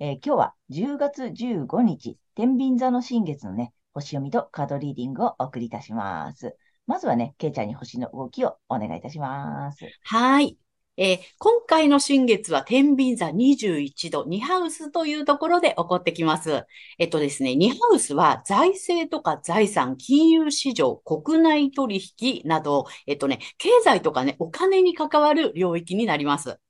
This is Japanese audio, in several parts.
えー、今日は10月15日、天秤座の新月のね、星読みとカードリーディングをお送りいたします。まずはね、ケイちゃんに星の動きをお願いいたします。はい。えー、今回の新月は天秤座21度、2ハウスというところで起こってきます。えっとですね、2ハウスは財政とか財産、金融市場、国内取引など、えっとね、経済とかね、お金に関わる領域になります。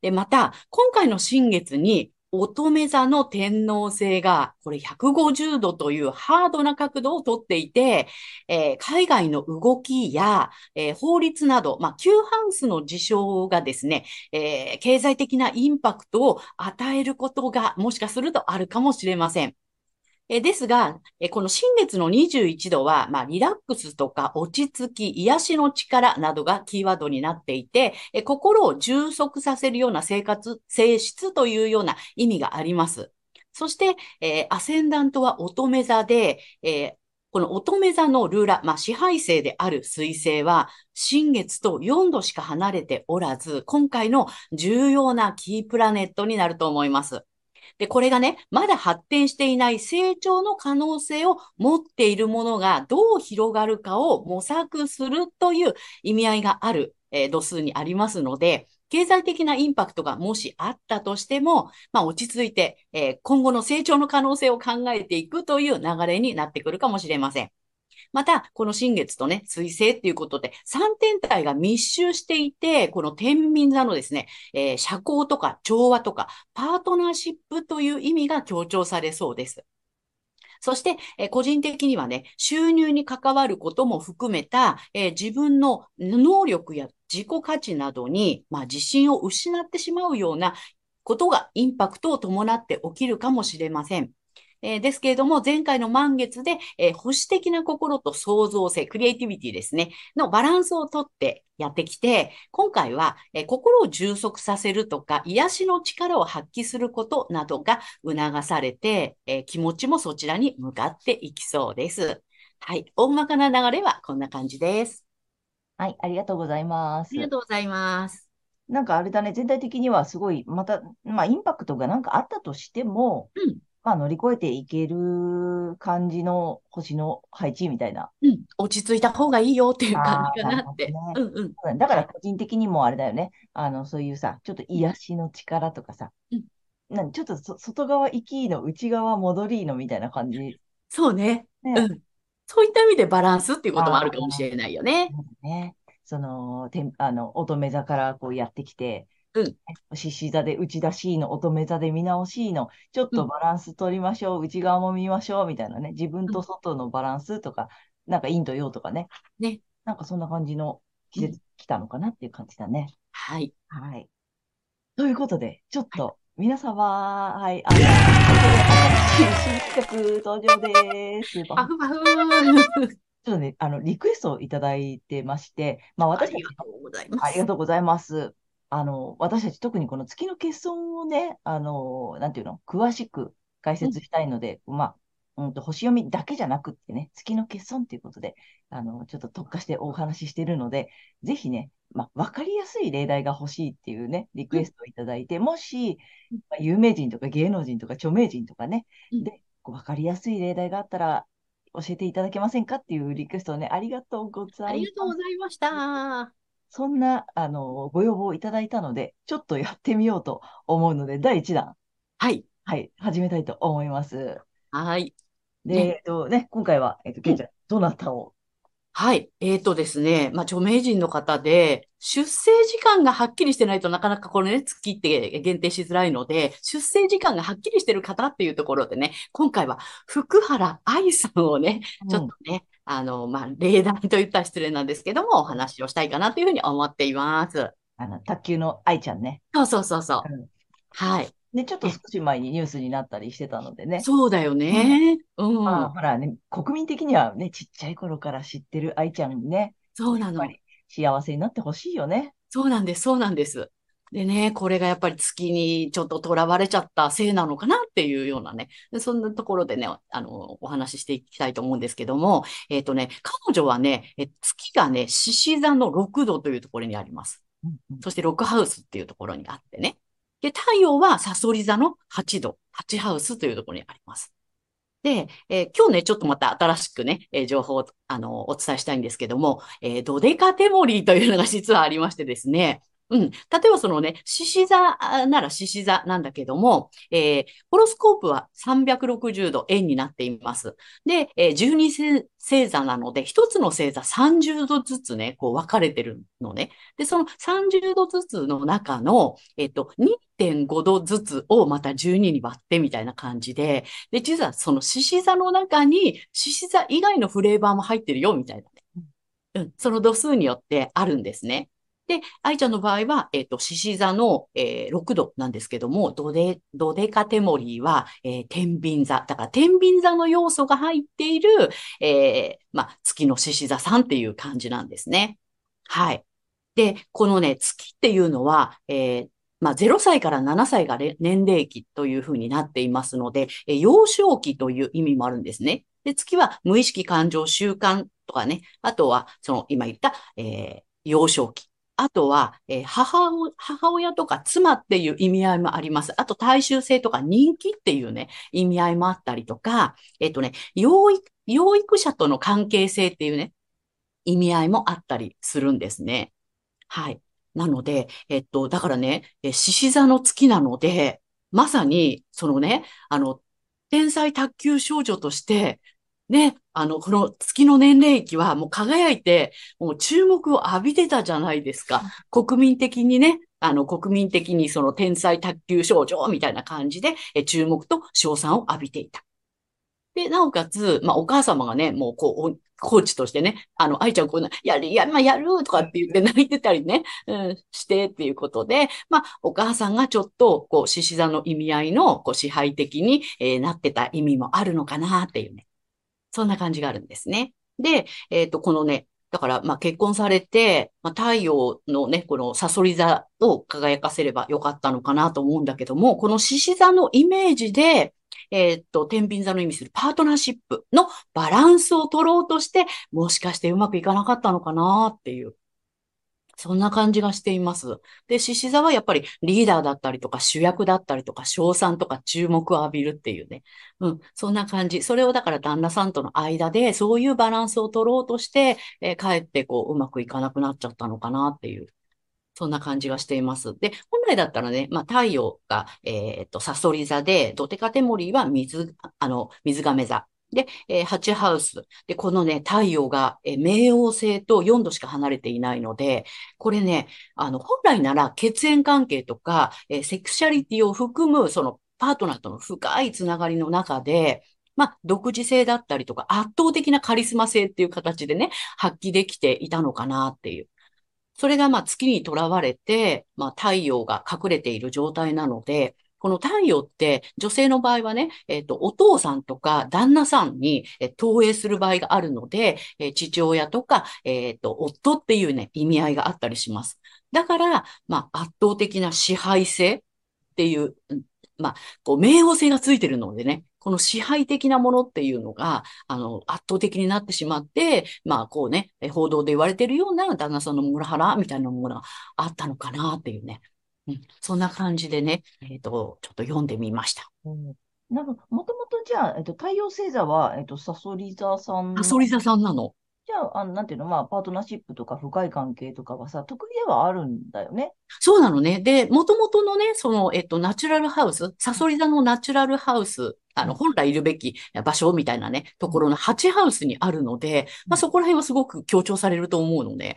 で、また、今回の新月に乙女座の天皇星が、これ150度というハードな角度をとっていて、えー、海外の動きや、えー、法律など、まあ、旧ハウスの事象がですね、えー、経済的なインパクトを与えることがもしかするとあるかもしれません。えですが、えこの新月の21度は、まあ、リラックスとか落ち着き、癒しの力などがキーワードになっていて、え心を充足させるような生活、性質というような意味があります。そして、えー、アセンダントは乙女座で、えー、この乙女座のルーラ、まあ、支配性である水星は、新月と4度しか離れておらず、今回の重要なキープラネットになると思います。で、これがね、まだ発展していない成長の可能性を持っているものがどう広がるかを模索するという意味合いがある、えー、度数にありますので、経済的なインパクトがもしあったとしても、まあ、落ち着いて、えー、今後の成長の可能性を考えていくという流れになってくるかもしれません。また、この新月とね、水星っていうことで、3天体が密集していて、この天秤座のですね、えー、社交とか調和とか、パートナーシップという意味が強調されそうです。そして、えー、個人的にはね、収入に関わることも含めた、えー、自分の能力や自己価値などに、まあ、自信を失ってしまうようなことがインパクトを伴って起きるかもしれません。えー、ですけれども、前回の満月で、えー、保守的な心と創造性、クリエイティビティですね、のバランスをとってやってきて、今回は、えー、心を充足させるとか、癒しの力を発揮することなどが促されて、え気持ちもそちらに向かっていきそうです。はい。大まかな流れはこんな感じです。はい。ありがとうございます。ありがとうございます。なんかあれだね、全体的にはすごい、また、まあ、インパクトがなんかあったとしても、うん、まあ、乗り越えていける感じの星の配置みたいな。うん、落ち着いた方がいいよっていう感じかなって。ね、うんうん。だから個人的にもあれだよね。あの、そういうさ、ちょっと癒しの力とかさ、うん、なんちょっと外側行きの内側戻りのみたいな感じ。そうね。ねうん。そういった意味でバランスっていうこともあるかもしれないよね。ね。その、てあの、乙女座からこうやってきて、うん。獅子座で内出しの、乙女座で見直しの、ちょっとバランス取りましょう、うん、内側も見ましょう、みたいなね、自分と外のバランスとか、うん、なんか陰と陽とかね。ね。なんかそんな感じの季節来たのかなっていう感じだね。はい。はい。ということで、ちょっと、皆様、はい、あの、新企画登場です。パフパフ。ちょっとね、あの、リクエストをいただいてまして、まあ私ありがとうございます。ありがとうございます。あの、私たち特にこの月の欠損をね、あの、なんていうの、詳しく解説したいので、うん、まあ、うんと、星読みだけじゃなくってね、月の欠損ということで、あの、ちょっと特化してお話ししているので、ぜひね、まあ、わかりやすい例題が欲しいっていうね、リクエストをいただいて、うん、もし、まあ、有名人とか芸能人とか著名人とかね、うん、で、わかりやすい例題があったら、教えていただけませんかっていうリクエストをね、ありがとうございます。ありがとうございました。そんな、あの、ご要望いただいたので、ちょっとやってみようと思うので、第1弾。はい。はい、始めたいと思います。はい。で、えっとね、今回は、えっと、けいちゃん、どなたを？はい。えーとですね。まあ、著名人の方で、出生時間がはっきりしてないとなかなかこれね、月って限定しづらいので、出生時間がはっきりしてる方っていうところでね、今回は福原愛さんをね、ちょっとね、うん、あの、まあ、例題と言ったら失礼なんですけども、お話をしたいかなというふうに思っています。あの、卓球の愛ちゃんね。そうそうそうそう。うん、はい。ね、ちょっと少し前にニュースになったりしてたのでね。そうだよね。うん。まあ、ほらね、国民的にはね、ちっちゃい頃から知ってる愛ちゃんにね。そうなの。幸せになってほしいよね。そうなんです、そうなんです。でね、これがやっぱり月にちょっと囚われちゃったせいなのかなっていうようなね、そんなところでね、あの、お話ししていきたいと思うんですけども、えっ、ー、とね、彼女はね、え月がね、獅子座の6度というところにあります。うんうん、そして6ハウスっていうところにあってね。で、太陽はサソリ座の8度、8ハウスというところにあります。で、えー、今日ね、ちょっとまた新しくね、えー、情報を、あの、お伝えしたいんですけども、えー、ドデカテモリーというのが実はありましてですね、うん。例えばそのね、獅子座なら獅子座なんだけども、えー、ホロスコープは360度円になっています。で、えー、12星座なので、一つの星座30度ずつね、こう分かれてるのね。で、その30度ずつの中の、えっ、ー、と、2.5度ずつをまた12に割ってみたいな感じで、で、実はその獅子座の中に獅子座以外のフレーバーも入ってるよ、みたいな。うん、その度数によってあるんですね。で、愛ちゃんの場合は、えっ、ー、と、獅子座の、えー、6度なんですけども、ドデ、ドデカテモリーは、えー、天秤座。だから、天秤座の要素が入っている、えー、まあ、月の獅子座さんっていう感じなんですね。はい。で、このね、月っていうのは、えー、まあ、0歳から7歳が年齢期というふうになっていますので、え幼少期という意味もあるんですね。で、月は無意識感情習慣とかね、あとは、その今言った、えー、幼少期。あとは、えー、母母親とか妻っていう意味合いもあります。あと、大衆性とか人気っていうね、意味合いもあったりとか、えっ、とね、養育、養育者との関係性っていうね、意味合いもあったりするんですね。はい。なので、えっと、だからね、獅子座の月なので、まさに、そのね、あの、天才卓球少女として、ね、あの、この月の年齢期はもう輝いて、もう注目を浴びてたじゃないですか。国民的にね、あの、国民的にその天才卓球少女みたいな感じで、え注目と賞賛を浴びていた。で、なおかつ、まあ、お母様がね、もう、こう、コーチとしてね、あの、愛ちゃんこうな、やる、や、まあ、やるとかって言って泣いてたりね、うん、してっていうことで、まあ、お母さんがちょっと、こう、獅子座の意味合いの、こう、支配的に、えー、なってた意味もあるのかなっていうね。そんな感じがあるんですね。で、えっ、ー、と、このね、だから、まあ、結婚されて、まあ、太陽のね、このサソリ座を輝かせればよかったのかなと思うんだけども、この獅子座のイメージで、えっ、と、天秤座の意味するパートナーシップのバランスを取ろうとして、もしかしてうまくいかなかったのかなっていうそんな感じがしています。で、獅子座はやっぱりリーダーだったりとか主役だったりとか賞賛とか注目を浴びるっていうね。うん、そんな感じ。それをだから旦那さんとの間でそういうバランスを取ろうとして、えー、かえってこううまくいかなくなっちゃったのかなっていう。そんな感じがしています。で、本来だったらね、まあ、太陽が、えっ、と、サソリ座で、ドテカテモリーは水、あの、水亀座。で、えー、8ハウス。で、このね、太陽が、えー、冥王星と4度しか離れていないので、これね、あの、本来なら血縁関係とか、えー、セクシャリティを含む、その、パートナーとの深いつながりの中で、まあ、独自性だったりとか、圧倒的なカリスマ性っていう形でね、発揮できていたのかなっていう。それがまあ月にとらわれて、まあ太陽が隠れている状態なので、この太陽って女性の場合はね、えっ、ー、と、お父さんとか旦那さんに、え、投影する場合があるので、えー、父親とか、えっ、と、夫っていうね、意味合いがあったりします。だから、まあ、圧倒的な支配性っていう、まあ、こう、冥王星がついてるのでね、この支配的なものっていうのが、あの、圧倒的になってしまって、まあ、こうね、報道で言われてるような旦那さんのモラハラみたいなものがあったのかなっていうね。うん、そんな感じでね、えっ、ー、と、ちょっと読んでみました。うんなんか、もともとじゃあ、えっと、太陽星座は、えっと、サソリ座さん。サソリ座さんなの？じゃの、あの、なんていうの、まあ、パートナーシップとか深い関係とかはさ、得意ではあるんだよね。そうなのね。で、もともとのね、その、えっと、ナチュラルハウス、サソリ座のナチュラルハウス、あの、本来いるべき場所みたいなね、ところの8ハウスにあるので、まあ、そこら辺はすごく強調されると思うのね。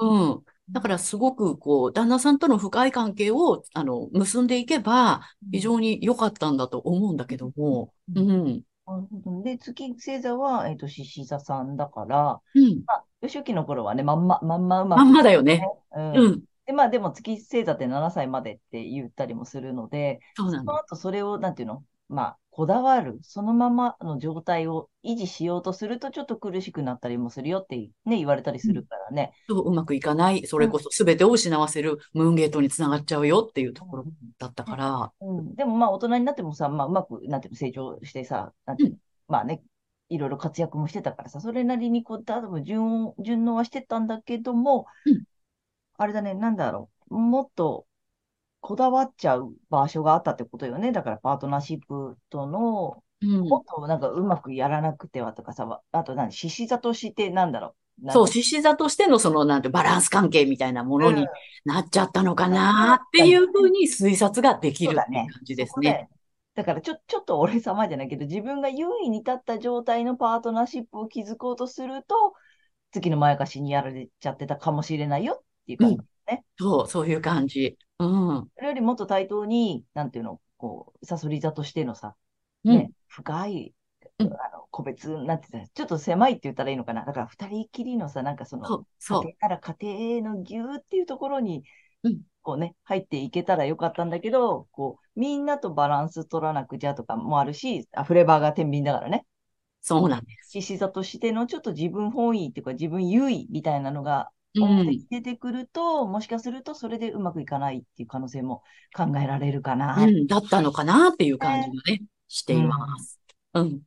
うん。うん。だからすごくこう、旦那さんとの深い関係を、あの、結んでいけば、非常に良かったんだと思うんだけども、ううんん。なるほどで、月星座は、えっと、獅子座さんだから、うん。まあ、幼少期の頃はね、まんま、まんまうまくまんまだよね。うんうん。で、まあでも月星座って7歳までって言ったりもするので、そうなの。その後それを、なんていうの、まあ、こだわる、そのままの状態を維持しようとすると、ちょっと苦しくなったりもするよってね、言われたりするからね。そううまくいかない、それこそ全てを失わせるムーンゲートにつながっちゃうよっていうところだったから、うん、でもまあ大人になってもさ、まあうまく、なんていうの、成長してさ、なんていうの、まあね、いろいろ活躍もしてたからさ、それなりにこう、多分順応、順応はしてたんだけども、うん。あれだね、なんだろう、もっとこだわっちゃう場所があったってことよね。だからパートナーシップとの、うんもっとなんかうまくやらなくてはとかさ、あと何、獅子座としてなんだろう？そう、か獅子座としてのその、なんてバランス関係みたいなものうんになっちゃったのかなっていうふうに推察ができる感じですね。だからちょ、ちょっと俺様じゃないけど、自分が優位に立った状態のパートナーシップを築こうとすると、月のまやかしにやられちゃってたかもしれないよっていう感じね。そう、そういう感じ。うん。それよりもっと対等に、なんていうの、こう、サソリ座としてのさ、うんね、深い、うんあの、個別になってた、ちょっと狭いって言ったらいいのかな？だから二人きりのさ、なんかその、そう、そう。家庭から家庭のぎゅーっていうところにうん、こうね、入っていけたらよかったんだけど、こう、みんなとバランス取らなくちゃとかもあるし、あフレーバーが天秤だからね。そうなんです。獅子座としてのちょっと自分本位っていうか自分優位みたいなのがうん。表に出てくると、もしかするとそれでうまくいかないっていう可能性も考えられるかな。うん、だったのかなっていう感じがね、しています。うん。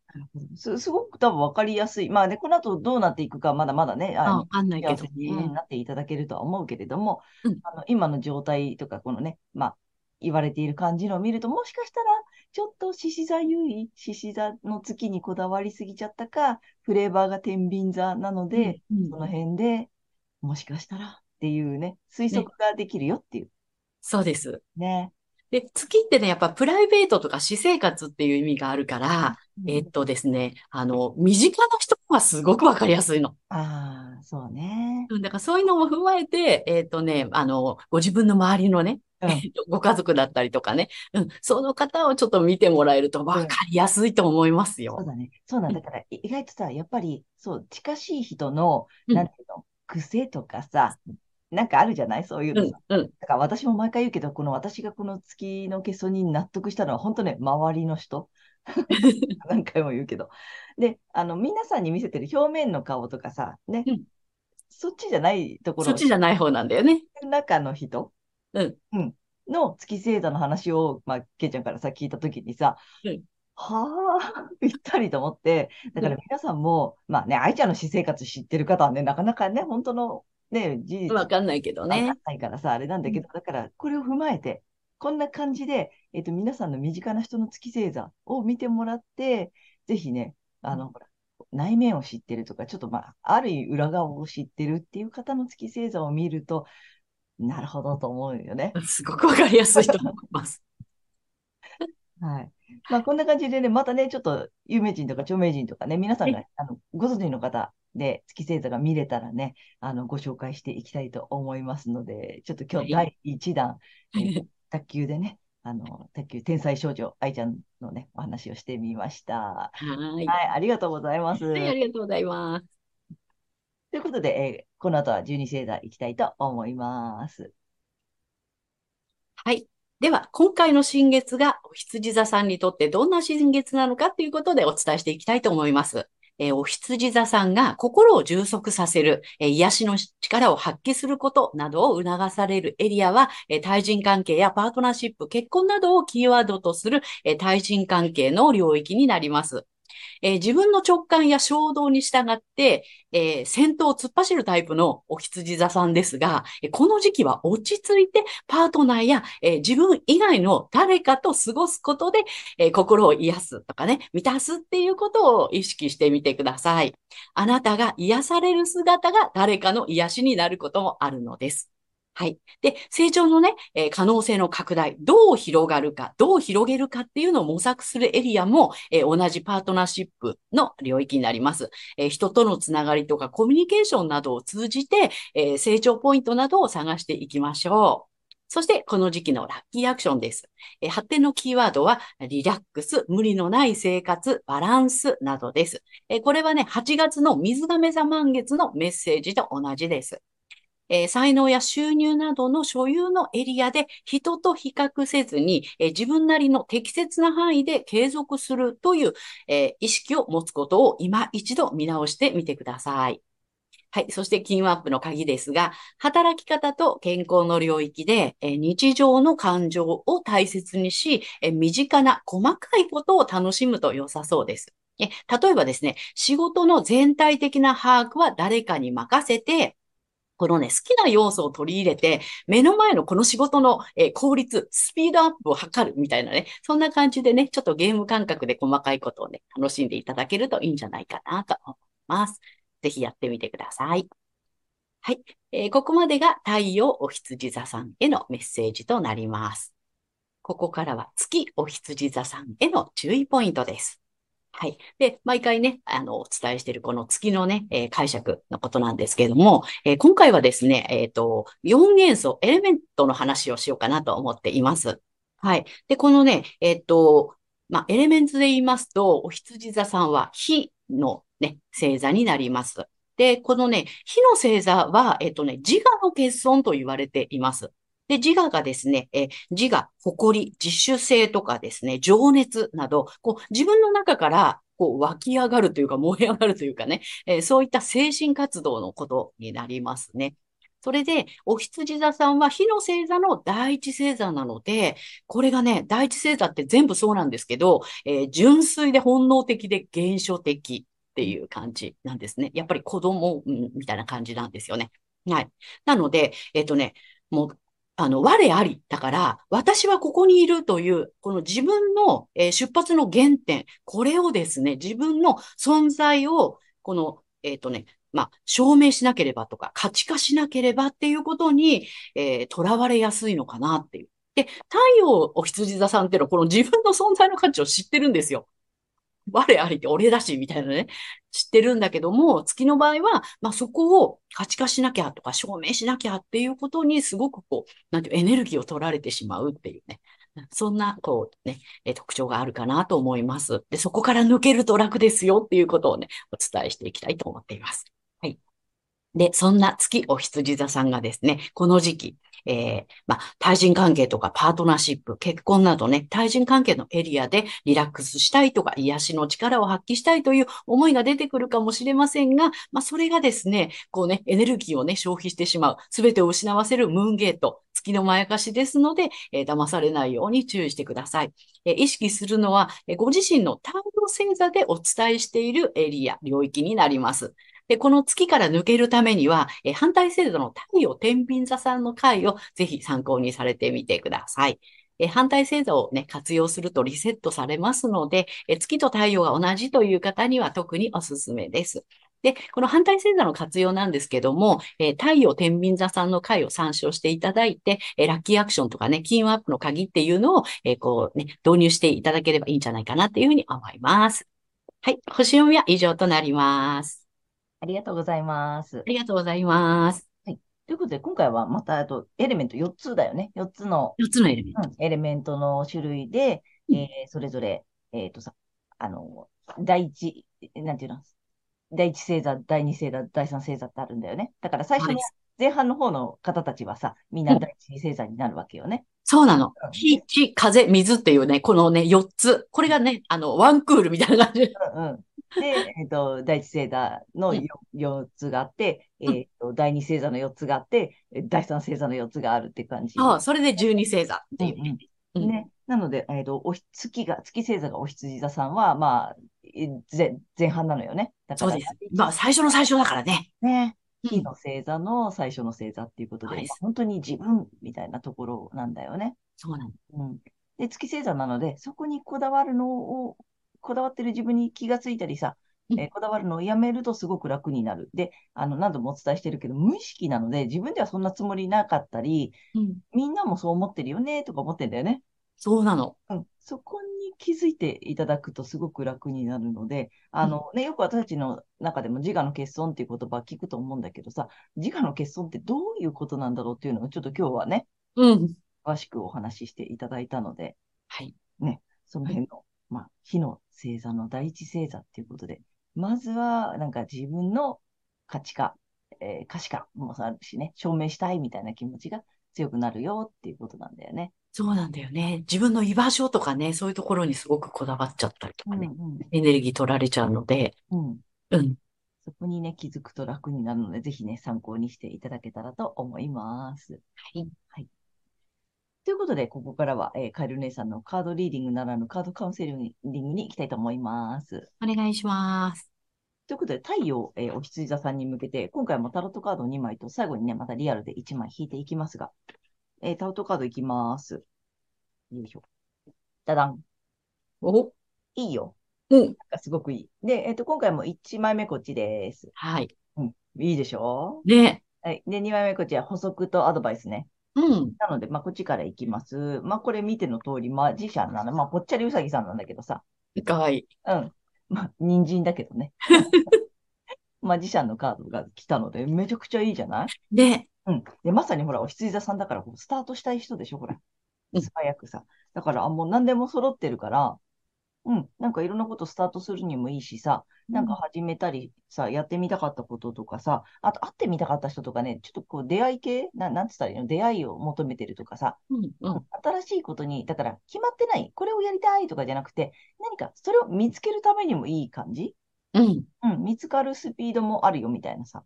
すすごく多分分かりやすい。まあね、この後どうなっていくかまだまだね、あのあんないけどに。なっていただけるとは思うけれども、うんあの今の状態とか、このね、まあ、言われている感じのを見ると、もしかしたら、ちょっと獅子座優位、獅子座の月にこだわりすぎちゃったか、フレーバーが天秤座なので、うんその辺でもしかしたらっていうね、推測ができるよっていうそうです。ね。で、月ってね、やっぱプライベートとか私生活っていう意味があるから、えっとですね、あの、身近な人はすごくわかりやすいの。ああ、そうね。うんだからそういうのも踏まえて、えっとね、あの、ご自分の周りのね、うんえっとご家族だったりとかね、うん、その方をちょっと見てもらえるとわかりやすいと思いますよ。そうだね。そうなんだから、い意外とさ、やっぱり、そう、近しい人の、うんなんていうの、癖とかさ、なんかあるじゃない？そういううんうん。だから私も毎回言うけど、この私がこの月の欠損に納得したのは、本当ね、周りの人。何回も言うけど。で、あの、皆さんに見せてる表面の顔とかさ、ね、うん。そっちじゃないところ。そっちじゃない方なんだよね。中の人、うん。の月星座の話を、まあ、けいちゃんからさ、聞いたときにさ、うんはあ、ぴったりと思って、だから皆さんも、まあね、愛ちゃんの私生活知ってる方はね、なかなかね、本当のね、事実わかんないけどわかんね。ないからさ、あれなんだけど、だから、これを踏まえて、こんな感じで、えっと、皆さんの身近な人の月星座を見てもらって、ぜひね、あの、ほら、内面を知ってるとか、ちょっとまあ、ある意味裏側を知ってるっていう方の月星座を見ると、なるほどと思うよね。すごくわかりやすいと思います。はい。まあ、こんな感じでね、またね、ちょっと有名人とか著名人とかね、皆さんが、あの、ご存知の方で月星座が見れたらね、あの、ご紹介していきたいと思いますので、ちょっと今日はい第1弾、えー 卓球でね、あの、卓球天才少女愛ちゃんのね、お話をしてみました。はーい。はい、ありがとうございます。はい、ありがとうございます。ということで、えーこの後は12星座いきたいと思います。はい。では、今回の新月がお羊座さんにとってどんな新月なのかということでお伝えしていきたいと思います。えーお羊座さんが心を充足させる、えー癒しの力を発揮することなどを促されるエリアは、えー対人関係やパートナーシップ、結婚などをキーワードとする、え対人関係の領域になります。えー、自分の直感や衝動に従って、えー、戦闘を突っ走るタイプのお羊座さんですが、この時期は落ち着いてパートナーや、えー、自分以外の誰かと過ごすことで、え心を癒すとかね、満たすっていうことを意識してみてください。あなたが癒される姿が誰かの癒しになることもあるのです。はい。で、成長のね、えー、可能性の拡大、どう広がるか、どう広げるかっていうのを模索するエリアも、えー、同じパートナーシップの領域になります。えー、人とのつながりとかコミュニケーションなどを通じて、え成長ポイントなどを探していきましょう。そして、この時期のラッキーアクションです。え発展のキーワードは、リラックス、無理のない生活、バランスなどです。えこれはね、8月の水亀座満月のメッセージと同じです。えー、才能や収入などの所有のエリアで人と比較せずに、えー、自分なりの適切な範囲で継続するという、えー、意識を持つことを今一度見直してみてください。はい。そして、金運アップの鍵ですが、働き方と健康の領域で、え日常の感情を大切にし、え身近な細かいことを楽しむと良さそうです。え例えばですね、仕事の全体的な把握は誰かに任せて、このね、好きな要素を取り入れて、目の前のこの仕事の、えー、効率、スピードアップを図るみたいなね、そんな感じでね、ちょっとゲーム感覚で細かいことをね、楽しんでいただけるといいんじゃないかなと思います。ぜひやってみてください。はい。えー、ここまでが太陽お羊座さんへのメッセージとなります。ここからは月お羊座さんへの注意ポイントです。はい。で、毎回ね、あの、お伝えしているこの月のね、えー、解釈のことなんですけれども、えー、今回はですね、えっ、ー、と、4元素、エレメントの話をしようかなと思っています。はい。で、このね、えっ、と、まあ、エレメンツで言いますと、お羊座さんは火のね、星座になります。で、このね、火の星座は、えっ、とね、自我の欠損と言われています。で、自我がですね、え自我、誇り、自主性とかですね、情熱など、こう、自分の中から、こう、湧き上がるというか、燃え上がるというかね、えー、そういった精神活動のことになりますね。それで、お羊座さんは火の星座の第一星座なので、これがね、第一星座って全部そうなんですけど、えー、純粋で本能的で原初的っていう感じなんですね。やっぱり子供、うん、みたいな感じなんですよね。はい。なので、えっ、ー、とね、もうあの、我あり。だから、私はここにいるという、この自分の、えー、出発の原点、これをですね、自分の存在を、この、えっ、ー、とね、まあ、証明しなければとか、価値化しなければっていうことに、えー、囚われやすいのかなっていう。で、太陽お羊座さんっていうのは、この自分の存在の価値を知ってるんですよ。我ありって俺だし、みたいなね、知ってるんだけども、月の場合は、まあそこを価値化しなきゃとか証明しなきゃっていうことにすごくこう、なんていうエネルギーを取られてしまうっていうね。そんな、こうね、え特徴があるかなと思います。で、そこから抜けると楽ですよっていうことをね、お伝えしていきたいと思っています。で、そんな月お羊座さんがですね、この時期、えー、まあ、対人関係とかパートナーシップ、結婚などね、対人関係のエリアでリラックスしたいとか、癒しの力を発揮したいという思いが出てくるかもしれませんが、まあ、それがですね、こうね、エネルギーをね、消費してしまう、すべてを失わせるムーンゲート、月のまやかしですので、えー、騙されないように注意してください。えー、意識するのは、え、ご自身の太陽星座でお伝えしているエリア、領域になります。で、この月から抜けるためには、え反対制度の太陽天秤座さんの回をぜひ参考にされてみてください。え反対星座をね、活用するとリセットされますので、え月と太陽が同じという方には特におすすめです。で、この反対星座の活用なんですけども、えー、太陽天秤座さんの回を参照していただいて、えー、ラッキーアクションとかね、金運アップの鍵っていうのを、えー、こうね、導入していただければいいんじゃないかなっていうふうに思います。はい。星読みは以上となります。ありがとうございます。ありがとうございます。はい。ということで、今回はまた、あと、エレメント4つだよね。4つの、4つのエレメント。うん、エレメントの種類で、えー、それぞれ、えっ、ー、とさ、あの、第一、なんていうの、第一星座、第二星座、第三星座ってあるんだよね。だから最初の前半の方の方たちはさ、みんな第一星座になるわけよね。そうなの。火、地、風、水っていうね、このね、4つ。これがね、あの、ワンクールみたいな感じ。うんうん。で、えっ、ー、と、第一星座の 4,、4つがあって、えっ、ー、と、第二星座の4つがあって、第三星座の4つがあるって感じ。そう、それで12星座っていう、ね、うんね。なので、えっと、おひ月が、月星座がお羊座さんは、まあ、え前前半なのよね。だから、そうです。まあ、最初の最初だからね。ね。うん火の星座の最初の星座っていうことで、そうです本当に自分みたいなところなんだよね。そうなの。うん。で、月星座なので、そこにこだわるのを、こだわってる自分に気がついたりさ、うんえーこだわるのをやめるとすごく楽になる。で、あの、何度もお伝えしてるけど、無意識なので、自分ではそんなつもりなかったり、うん。みんなもそう思ってるよね、とか思ってんだよね。そうなの。うん。そこに気づいていただくとすごく楽になるので、あのね、よく私たちの中でも自我の欠損っていう言葉聞くと思うんだけどさ、自我の欠損ってどういうことなんだろうっていうのをちょっと今日はね、うん。詳しくお話ししていただいたので、はい。その辺の、まあ、火の星座の第一星座っていうことで、まずは、なんか自分の価値化、えー価値観もあるしね、証明したいみたいな気持ちが強くなるよっていうことなんだよね。そうなんだよね。自分の居場所とかね、そういうところにすごくこだわっちゃったりとかね、エネルギー取られちゃうので、うん。うん。うん。そこにね、気づくと楽になるので、ぜひね、参考にしていただけたらと思います。はい。はい。ということで、ここからは、えーカエル姉さんのカードリーディングならぬカードカウンセリングに行きたいと思います。お願いします。ということで、太陽、えーお羊座さんに向けて、今回もタロットカード2枚と、最後にね、またリアルで1枚引いていきますが、えータロットカードいきます。よいしょ。ダダン。お、いいよ。うん。なんかすごくいい。で、えっ、と、今回も1枚目こっちです。はい。うん。いいでしょ？ね。はい。で、2枚目こっちは補足とアドバイスね。うん。なので、まあ、こっちからいきます。まあ、これ見ての通り、マジシャンなの。まあ、ぽっちゃりうさぎさんなんだけどさ。かわいい。うん。まあ、人参だけどね。マジシャンのカードが来たので、めちゃくちゃいいじゃない？ね。うん。で、まさにほら、お羊座さんだから、こうスタートしたい人でしょ、ほら。うん素早くさ。だから、あもう何でも揃ってるから、うん。なんかいろんなことスタートするにもいいしさ、なんか始めたりさ、やってみたかったこととかさ、あと会ってみたかった人とかね、ちょっとこう出会い系ななんつったらいいの？出会いを求めてるとかさ、うん。うん。新しいことに、だから決まってない、これをやりたいとかじゃなくて、何かそれを見つけるためにもいい感じ？うん。うん、見つかるスピードもあるよみたいなさ。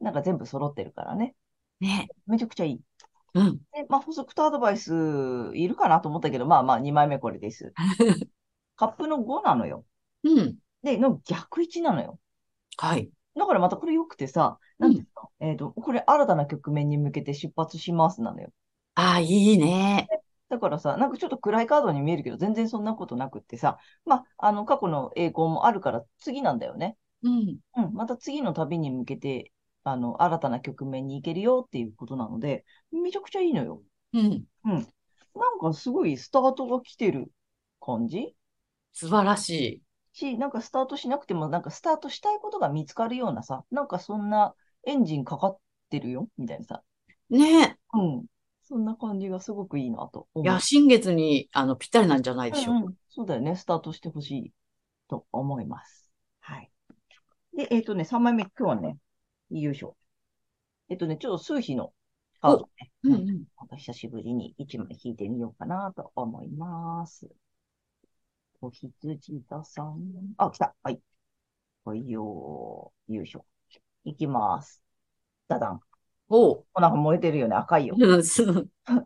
なんか全部揃ってるからね。ね。めちゃくちゃいい。うん。で、まあ、補足とアドバイスいるかなと思ったけど、まあまあ、2枚目これです。カップの5なのよ。うん。で、の逆位置なのよ。はい。だからまたこれ良くてさ、なんていうの、えっと、これ新たな局面に向けて出発しますなのよ。ああ、いいね。だからさ、なんかちょっと暗いカードに見えるけど、全然そんなことなくってさ、まあ、あの、過去の栄光もあるから次なんだよね。うん。うん、また次の旅に向けて、あの、新たな局面に行けるよっていうことなので、めちゃくちゃいいのよ。うん。うん。なんかすごいスタートが来てる感じ？素晴らしい。し、なんかスタートしなくても、なんかスタートしたいことが見つかるようなさ、なんかそんなエンジンかかってるよ、みたいなさ。ね。うん。そんな感じがすごくいいなと思う。いや、新月に、あの、ぴったりなんじゃないでしょうか。うんうん、そうだよね。スタートしてほしいと思います。はい。で、えっ、とね、3枚目、今日はね、よいしょ。えっ、とね、ちょっと数比のカードね、うんうんうん。また久しぶりに1枚引いてみようかなと思います。お羊座さん。あ、来た。はい。はいよー。よいしょ。いきます。ダダン。おう。お、なんか燃えてるよね。赤いよ。うんす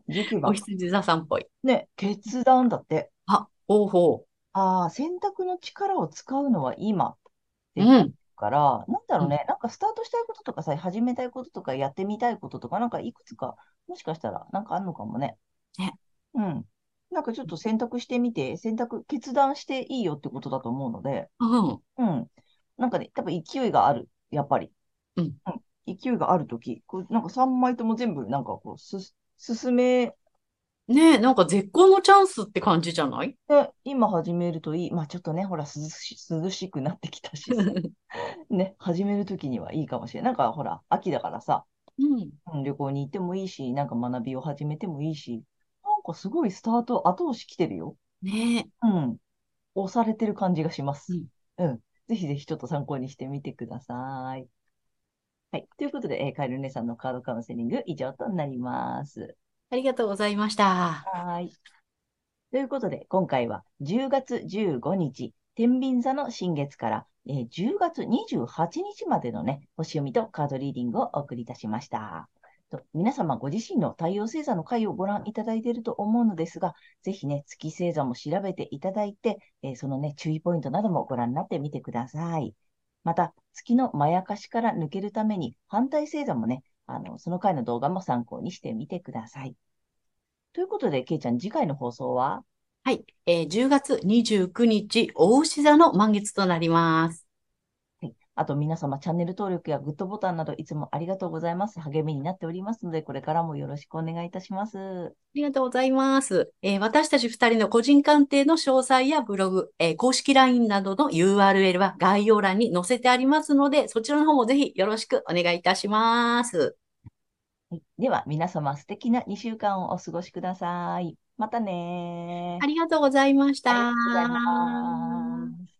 19 お番。羊座さんっぽい。ね、決断だって。あ、ほうほああ、選択の力を使うのは今。う。うん。から、なんだろうね、なんかスタートしたいこととかさ、始めたいこととか、やってみたいこととか、なんかいくつか、もしかしたら、なんかあるのかもね。ね。うん。なんかちょっと選択してみて、選択、決断していいよってことだと思うので、うん。うん。なんかね、多分勢いがある、やっぱり。うん。勢いがあるとき、こうなんか3枚とも全部、なんかこう、す、進めねえ、なんか絶好のチャンスって感じじゃない？て、今始めるといい。まあちょっとね、ほら、涼し、涼しくなってきたしさ、ね、始めるときにはいいかもしれない。なんかほら、秋だからさ、うん。うん、旅行に行ってもいいし、なんか学びを始めてもいいし、かすごいスタート後押し来てるよ。ねうん。押されてる感じがします。うんうん。ぜひぜひちょっと参考にしてみてください。はい。ということで、えーカエル姉さんのカードカウンセリング以上となります。ありがとうございました。はい。ということで、今回は10月15日、天秤座の新月から、えー10月28日までのね、星読みとカードリーディングをお送りいたしました。皆様ご自身の太陽星座の回をご覧いただいていると思うのですが、ぜひね、月星座も調べていただいて、えーそのね、注意ポイントなどもご覧になってみてください。また、月のまやかしから抜けるために、反対星座もね、あの、その回の動画も参考にしてみてください。ということで、けいちゃん、次回の放送は？はい。えー10月29日、大牛座の満月となります。はい。あと皆様、チャンネル登録やグッドボタンなどいつもありがとうございます。励みになっておりますので、これからもよろしくお願いいたします。ありがとうございます。えー私たち二人の個人鑑定の詳細やブログ、えー公式 LINE などの URL は概要欄に載せてありますので、そちらの方もぜひよろしくお願いいたします。はい。では、皆様、素敵な2週間をお過ごしください。またねーありがとうございました。ありがとうございます。